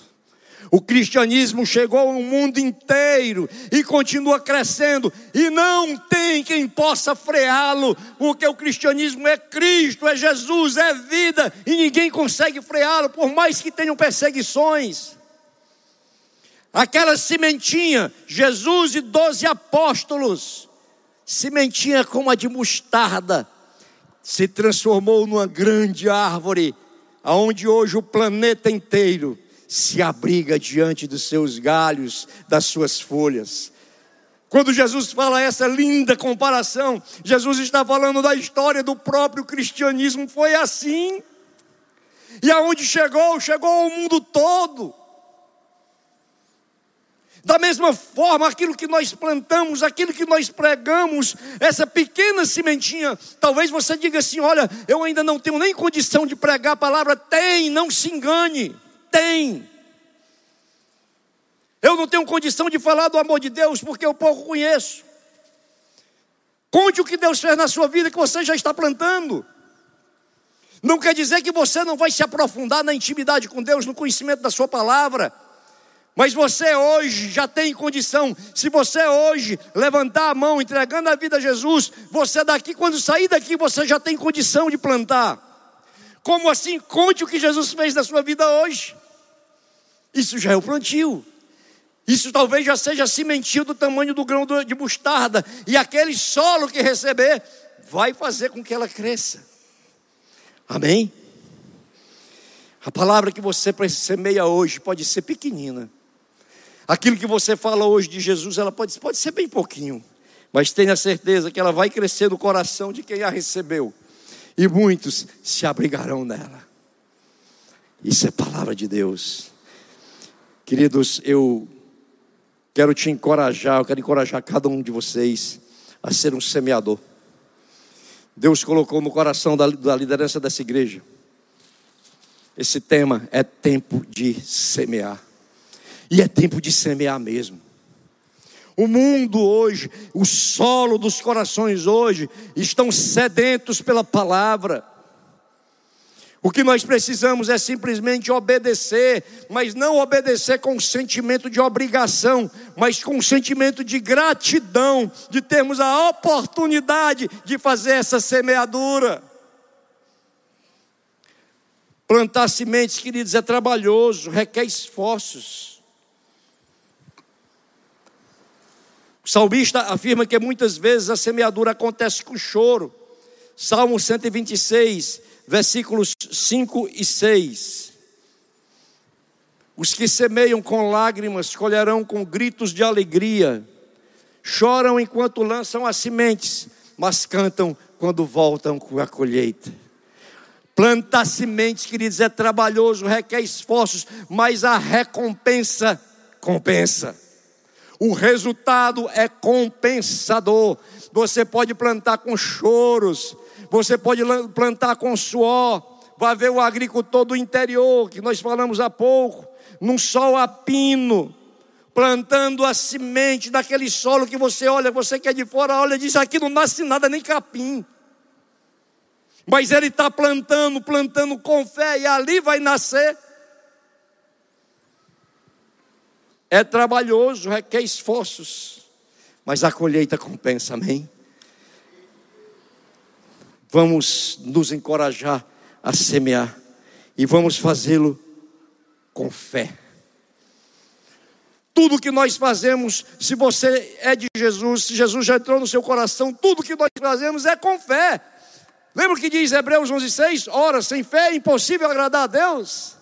O cristianismo chegou ao mundo inteiro e continua crescendo, e não tem quem possa freá-lo, porque o cristianismo é Cristo, é Jesus, é vida, e ninguém consegue freá-lo, por mais que tenham perseguições. Aquela sementinha, Jesus e doze apóstolos, sementinha como a de mostarda, se transformou numa grande árvore, aonde hoje o planeta inteiro se abriga diante dos seus galhos, das suas folhas. Quando Jesus fala essa linda comparação, Jesus está falando da história do próprio cristianismo, foi assim. E aonde chegou? Chegou ao mundo todo. Da mesma forma, aquilo que nós plantamos, aquilo que nós pregamos, essa pequena sementinha, talvez você diga assim: olha, eu ainda não tenho nem condição de pregar a palavra. Tem, não se engane, tem. Eu não tenho condição de falar do amor de Deus porque eu pouco conheço. Conte o que Deus fez na sua vida que você já está plantando. Não quer dizer que você não vai se aprofundar na intimidade com Deus, no conhecimento da Sua palavra. Mas você hoje já tem condição, se você hoje levantar a mão entregando a vida a Jesus, você daqui, quando sair daqui, você já tem condição de plantar. Como assim? Conte o que Jesus fez na sua vida hoje. Isso já é o plantio. Isso talvez já seja cimentinho do tamanho do grão de mostarda. E aquele solo que receber vai fazer com que ela cresça. Amém? A palavra que você semeia hoje pode ser pequenina, Aquilo que você fala hoje de Jesus, ela pode, pode ser bem pouquinho, mas tenha certeza que ela vai crescer no coração de quem a recebeu, e muitos se abrigarão nela. Isso é palavra de Deus. Queridos, eu quero te encorajar, eu quero encorajar cada um de vocês a ser um semeador. Deus colocou no coração da, da liderança dessa igreja. Esse tema é tempo de semear. E é tempo de semear mesmo. O mundo hoje, o solo dos corações hoje, estão sedentos pela palavra. O que nós precisamos é simplesmente obedecer, mas não obedecer com sentimento de obrigação, mas com sentimento de gratidão, de termos a oportunidade de fazer essa semeadura. Plantar sementes, queridos, é trabalhoso, requer esforços. O salmista afirma que muitas vezes a semeadura acontece com choro. Salmo 126, versículos 5 e 6. Os que semeiam com lágrimas colherão com gritos de alegria. Choram enquanto lançam as sementes, mas cantam quando voltam com a colheita. Plantar sementes, queridos, é trabalhoso, requer esforços, mas a recompensa compensa. O resultado é compensador. Você pode plantar com choros, você pode plantar com suor. Vai ver o agricultor do interior, que nós falamos há pouco, num sol a pino, plantando a semente daquele solo que você olha, você que é de fora, olha e diz: aqui não nasce nada, nem capim. Mas ele está plantando, plantando com fé, e ali vai nascer É trabalhoso, requer esforços, mas a colheita compensa, amém? Vamos nos encorajar a semear e vamos fazê-lo com fé. Tudo que nós fazemos, se você é de Jesus, se Jesus já entrou no seu coração, tudo que nós fazemos é com fé. Lembra o que diz Hebreus 11:6? Ora, sem fé é impossível agradar a Deus.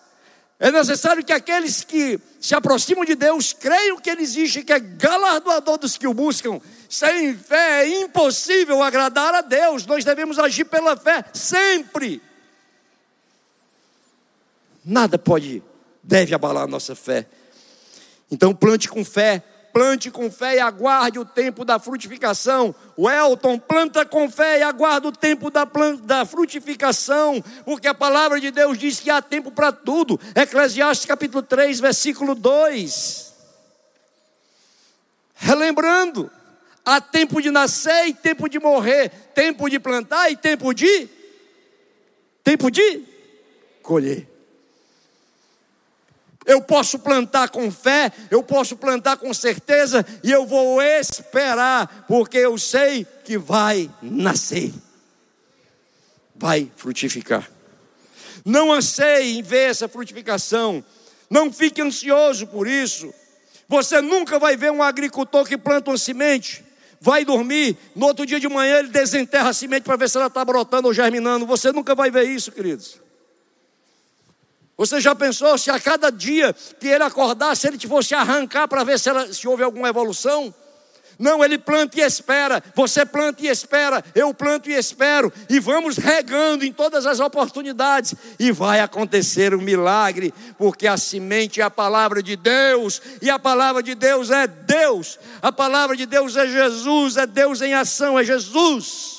É necessário que aqueles que se aproximam de Deus creiam que Ele existe, que é galardoador dos que o buscam. Sem fé é impossível agradar a Deus. Nós devemos agir pela fé sempre. Nada pode, deve abalar a nossa fé. Então plante com fé, plante com fé e aguarde o tempo da frutificação. O Elton planta com fé e aguarda o tempo da, da frutificação, porque a palavra de Deus diz que há tempo para tudo. Eclesiastes capítulo 3, versículo 2. Relembrando, há tempo de nascer e tempo de morrer, tempo de plantar e tempo de tempo de colher. Eu posso plantar com fé, eu posso plantar com certeza, e eu vou esperar, porque eu sei que vai nascer, vai frutificar. Não anseie em ver essa frutificação, não fique ansioso por isso. Você nunca vai ver um agricultor que planta uma semente, vai dormir, no outro dia de manhã ele desenterra a semente para ver se ela está brotando ou germinando. Você nunca vai ver isso, queridos. Você já pensou se a cada dia que ele acordasse, ele te fosse arrancar para ver se, ela, se houve alguma evolução? Não, ele planta e espera, você planta e espera, eu planto e espero, e vamos regando em todas as oportunidades, e vai acontecer um milagre, porque a semente é a palavra de Deus, e a palavra de Deus é Deus, a palavra de Deus é Jesus, é Deus em ação, é Jesus.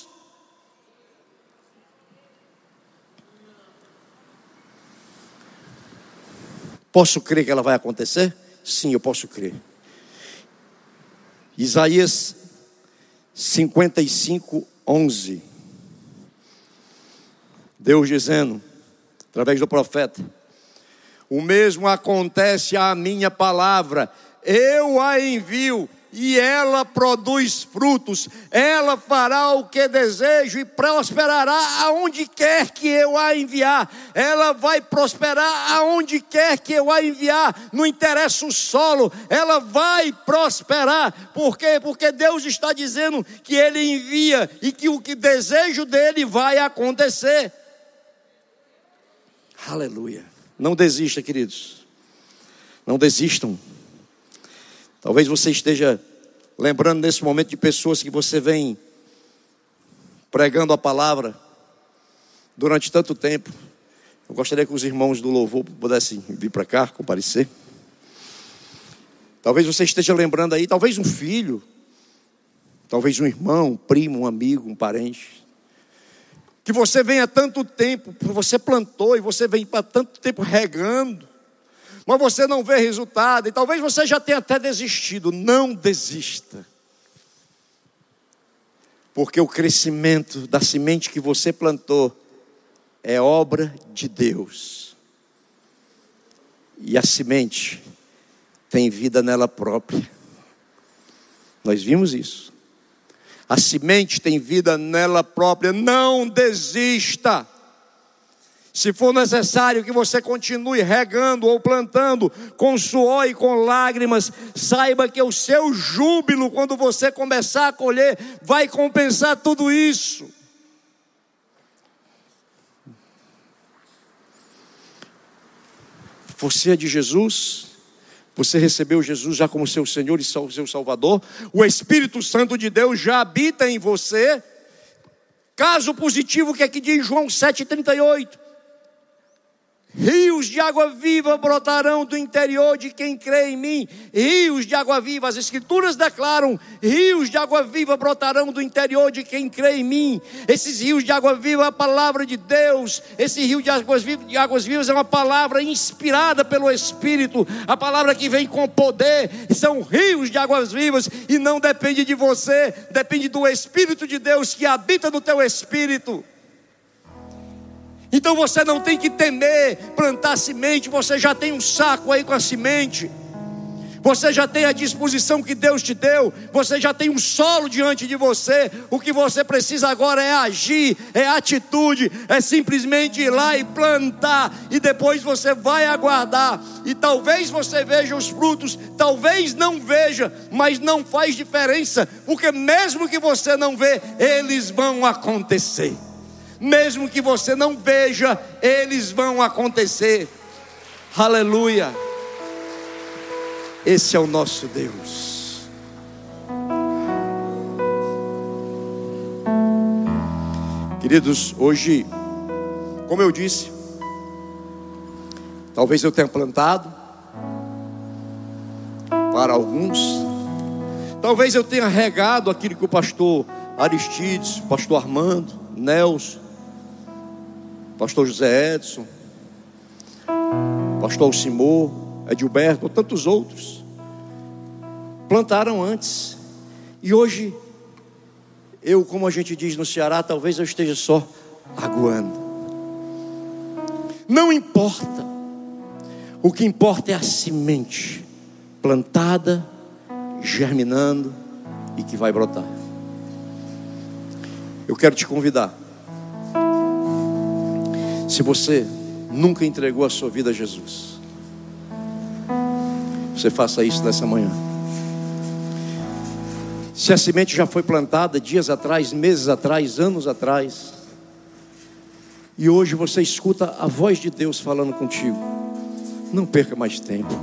Posso crer que ela vai acontecer? Sim, eu posso crer. Isaías 55, 11. Deus dizendo, através do profeta: O mesmo acontece à minha palavra, eu a envio e ela produz frutos, ela fará o que desejo e prosperará aonde quer que eu a enviar. Ela vai prosperar aonde quer que eu a enviar, não interessa o solo, ela vai prosperar. Por quê? Porque Deus está dizendo que ele envia e que o que desejo dele vai acontecer. Aleluia. Não desista, queridos. Não desistam. Talvez você esteja lembrando nesse momento de pessoas que você vem pregando a palavra durante tanto tempo. Eu gostaria que os irmãos do louvor pudessem vir para cá, comparecer. Talvez você esteja lembrando aí, talvez um filho, talvez um irmão, um primo, um amigo, um parente. Que você vem há tanto tempo, você plantou e você vem para tanto tempo regando mas você não vê resultado, e talvez você já tenha até desistido. Não desista. Porque o crescimento da semente que você plantou é obra de Deus. E a semente tem vida nela própria. Nós vimos isso. A semente tem vida nela própria. Não desista. Se for necessário que você continue regando ou plantando com suor e com lágrimas, saiba que o seu júbilo, quando você começar a colher, vai compensar tudo isso. Você é de Jesus, você recebeu Jesus já como seu Senhor e seu Salvador, o Espírito Santo de Deus já habita em você. Caso positivo que aqui diz João 7,38. Rios de água viva brotarão do interior de quem crê em mim. Rios de água viva, as Escrituras declaram: rios de água viva brotarão do interior de quem crê em mim. Esses rios de água viva é a palavra de Deus. Esse rio de águas, vivas, de águas vivas é uma palavra inspirada pelo Espírito, a palavra que vem com poder. São rios de águas vivas e não depende de você, depende do Espírito de Deus que habita no teu espírito. Então você não tem que temer plantar semente, você já tem um saco aí com a semente. você já tem a disposição que Deus te deu, você já tem um solo diante de você. O que você precisa agora é agir, é atitude, é simplesmente ir lá e plantar, e depois você vai aguardar. E talvez você veja os frutos, talvez não veja, mas não faz diferença, porque mesmo que você não vê, eles vão acontecer. Mesmo que você não veja, eles vão acontecer. Aleluia. Esse é o nosso Deus. Queridos, hoje, como eu disse, talvez eu tenha plantado para alguns, talvez eu tenha regado aquilo que o pastor Aristides, pastor Armando, Nelson, pastor José Edson, pastor Simor, Edilberto, tantos outros, plantaram antes. E hoje, eu, como a gente diz no Ceará, talvez eu esteja só aguando. Não importa. O que importa é a semente plantada, germinando e que vai brotar. Eu quero te convidar. Se você nunca entregou a sua vida a Jesus, você faça isso nessa manhã. Se a semente já foi plantada dias atrás, meses atrás, anos atrás, e hoje você escuta a voz de Deus falando contigo, não perca mais tempo.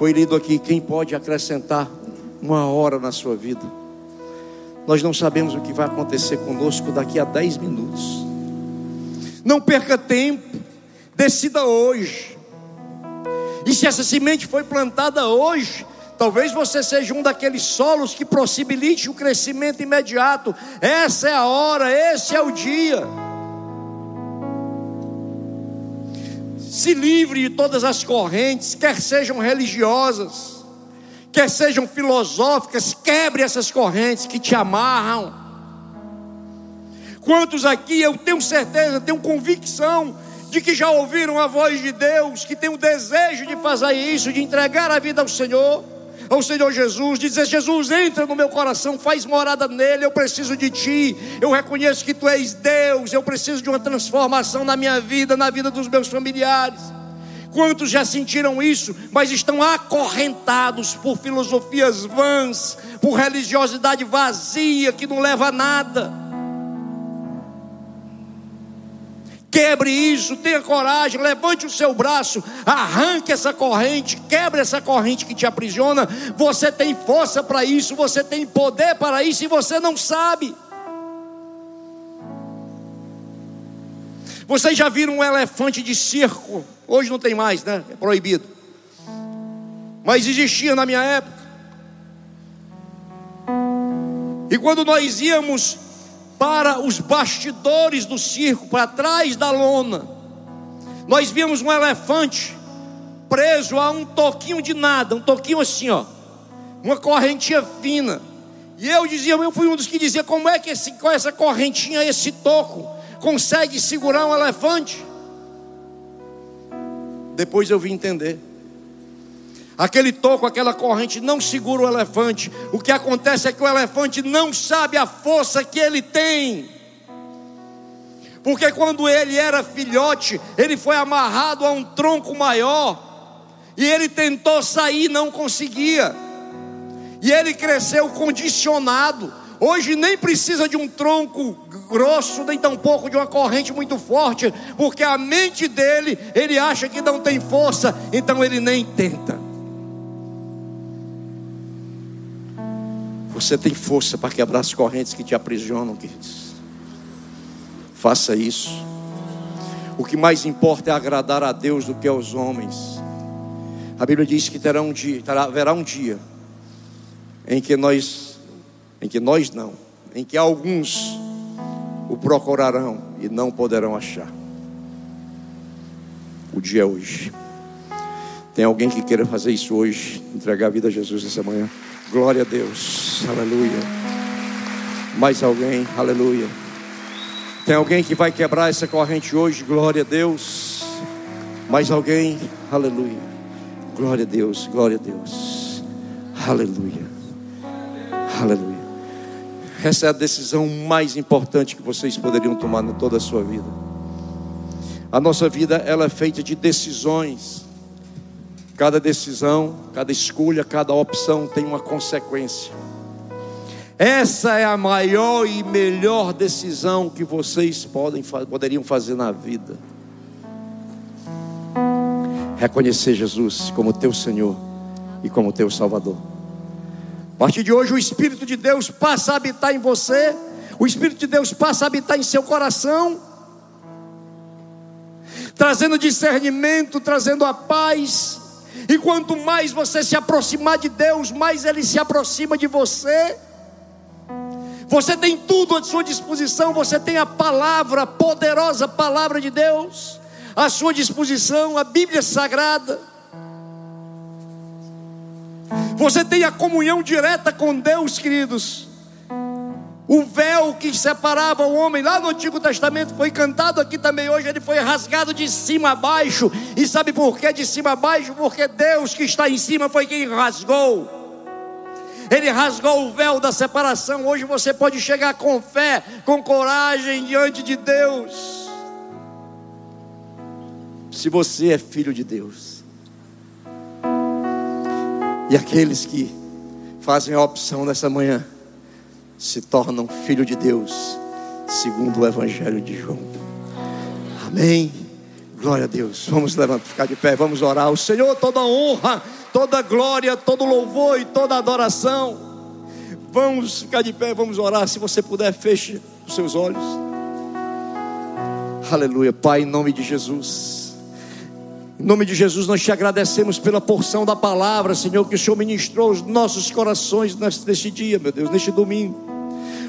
Foi lido aqui quem pode acrescentar uma hora na sua vida. Nós não sabemos o que vai acontecer conosco daqui a dez minutos. Não perca tempo, decida hoje. E se essa semente foi plantada hoje, talvez você seja um daqueles solos que possibilite o crescimento imediato. Essa é a hora, esse é o dia. Se livre de todas as correntes, quer sejam religiosas, quer sejam filosóficas, quebre essas correntes que te amarram. Quantos aqui eu tenho certeza, tenho convicção de que já ouviram a voz de Deus, que tem o desejo de fazer isso, de entregar a vida ao Senhor, ao Senhor Jesus, de dizer: Jesus, entra no meu coração, faz morada nele, eu preciso de ti, eu reconheço que tu és Deus, eu preciso de uma transformação na minha vida, na vida dos meus familiares. Quantos já sentiram isso, mas estão acorrentados por filosofias vãs, por religiosidade vazia que não leva a nada? Quebre isso, tenha coragem, levante o seu braço, arranque essa corrente, quebre essa corrente que te aprisiona. Você tem força para isso, você tem poder para isso e você não sabe. Vocês já viram um elefante de circo? Hoje não tem mais, né? É proibido. Mas existia na minha época. E quando nós íamos para os bastidores do circo, para trás da lona. Nós vimos um elefante preso a um toquinho de nada, um toquinho assim, ó, uma correntinha fina. E eu dizia, eu fui um dos que dizia, como é que esse, com essa correntinha, esse toco, consegue segurar um elefante? Depois eu vim entender. Aquele toco, aquela corrente não segura o elefante. O que acontece é que o elefante não sabe a força que ele tem. Porque quando ele era filhote, ele foi amarrado a um tronco maior. E ele tentou sair, não conseguia. E ele cresceu condicionado. Hoje nem precisa de um tronco grosso, nem tampouco de uma corrente muito forte, porque a mente dele, ele acha que não tem força, então ele nem tenta. Você tem força para quebrar as correntes que te aprisionam, queridos. Faça isso. O que mais importa é agradar a Deus do que aos homens. A Bíblia diz que terá um dia, terá, haverá um dia em que nós, em que nós não, em que alguns o procurarão e não poderão achar. O dia é hoje. Tem alguém que queira fazer isso hoje, entregar a vida a Jesus essa manhã? Glória a Deus, aleluia. Mais alguém, aleluia. Tem alguém que vai quebrar essa corrente hoje, glória a Deus. Mais alguém, aleluia. Glória a Deus, glória a Deus. Aleluia. Aleluia. Essa é a decisão mais importante que vocês poderiam tomar em toda a sua vida. A nossa vida ela é feita de decisões. Cada decisão, cada escolha, cada opção tem uma consequência. Essa é a maior e melhor decisão que vocês podem, poderiam fazer na vida. Reconhecer Jesus como teu Senhor e como teu Salvador. A partir de hoje, o Espírito de Deus passa a habitar em você, o Espírito de Deus passa a habitar em seu coração, trazendo discernimento, trazendo a paz. E quanto mais você se aproximar de Deus, mais Ele se aproxima de você. Você tem tudo à sua disposição, você tem a palavra, a poderosa palavra de Deus, à sua disposição, a Bíblia Sagrada. Você tem a comunhão direta com Deus, queridos. O véu que separava o homem lá no Antigo Testamento foi cantado aqui também hoje, ele foi rasgado de cima a baixo. E sabe por que de cima a baixo? Porque Deus que está em cima foi quem rasgou. Ele rasgou o véu da separação. Hoje você pode chegar com fé, com coragem diante de Deus. Se você é filho de Deus. E aqueles que fazem a opção nessa manhã se tornam filho de Deus, segundo o Evangelho de João. Amém. Glória a Deus. Vamos levantar, ficar de pé, vamos orar. O Senhor toda honra toda glória, todo louvor e toda adoração. Vamos ficar de pé, vamos orar. Se você puder, feche os seus olhos. Aleluia, Pai, em nome de Jesus. Em nome de Jesus, nós te agradecemos pela porção da palavra, Senhor, que o Senhor ministrou aos nossos corações neste dia, meu Deus, neste domingo.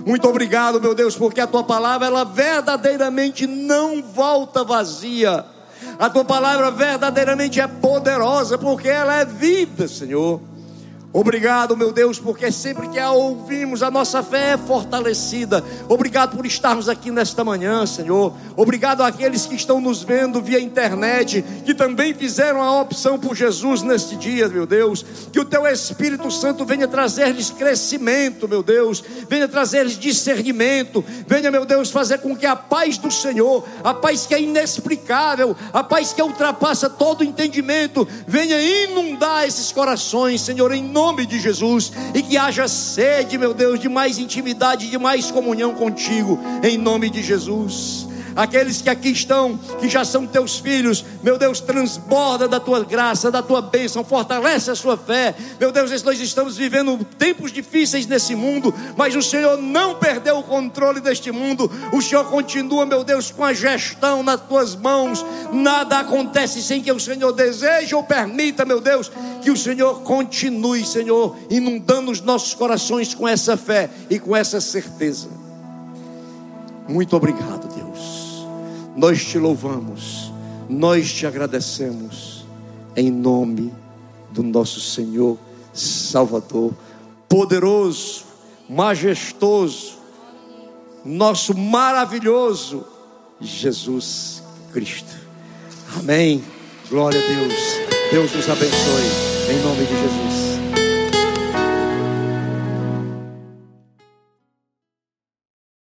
Muito obrigado, meu Deus, porque a tua palavra, ela verdadeiramente não volta vazia a tua palavra verdadeiramente é poderosa, porque ela é vida, Senhor. Obrigado, meu Deus, porque sempre que a ouvimos, a nossa fé é fortalecida. Obrigado por estarmos aqui nesta manhã, Senhor. Obrigado àqueles que estão nos vendo via internet, que também fizeram a opção por Jesus neste dia, meu Deus. Que o Teu Espírito Santo venha trazer-lhes crescimento, meu Deus. Venha trazer-lhes discernimento. Venha, meu Deus, fazer com que a paz do Senhor, a paz que é inexplicável, a paz que ultrapassa todo entendimento, venha inundar esses corações, Senhor, em nome nome de Jesus, e que haja sede, meu Deus, de mais intimidade, de mais comunhão contigo, em nome de Jesus aqueles que aqui estão, que já são teus filhos, meu Deus, transborda da tua graça, da tua bênção, fortalece a sua fé. Meu Deus, nós estamos vivendo tempos difíceis nesse mundo, mas o Senhor não perdeu o controle deste mundo, o Senhor continua, meu Deus, com a gestão nas tuas mãos. Nada acontece sem que o Senhor deseje ou permita, meu Deus, que o Senhor continue, Senhor, inundando os nossos corações com essa fé e com essa certeza. Muito obrigado. Nós te louvamos, nós te agradecemos, em nome do nosso Senhor Salvador, poderoso, majestoso, nosso maravilhoso Jesus Cristo. Amém. Glória a Deus. Deus nos abençoe, em nome de Jesus.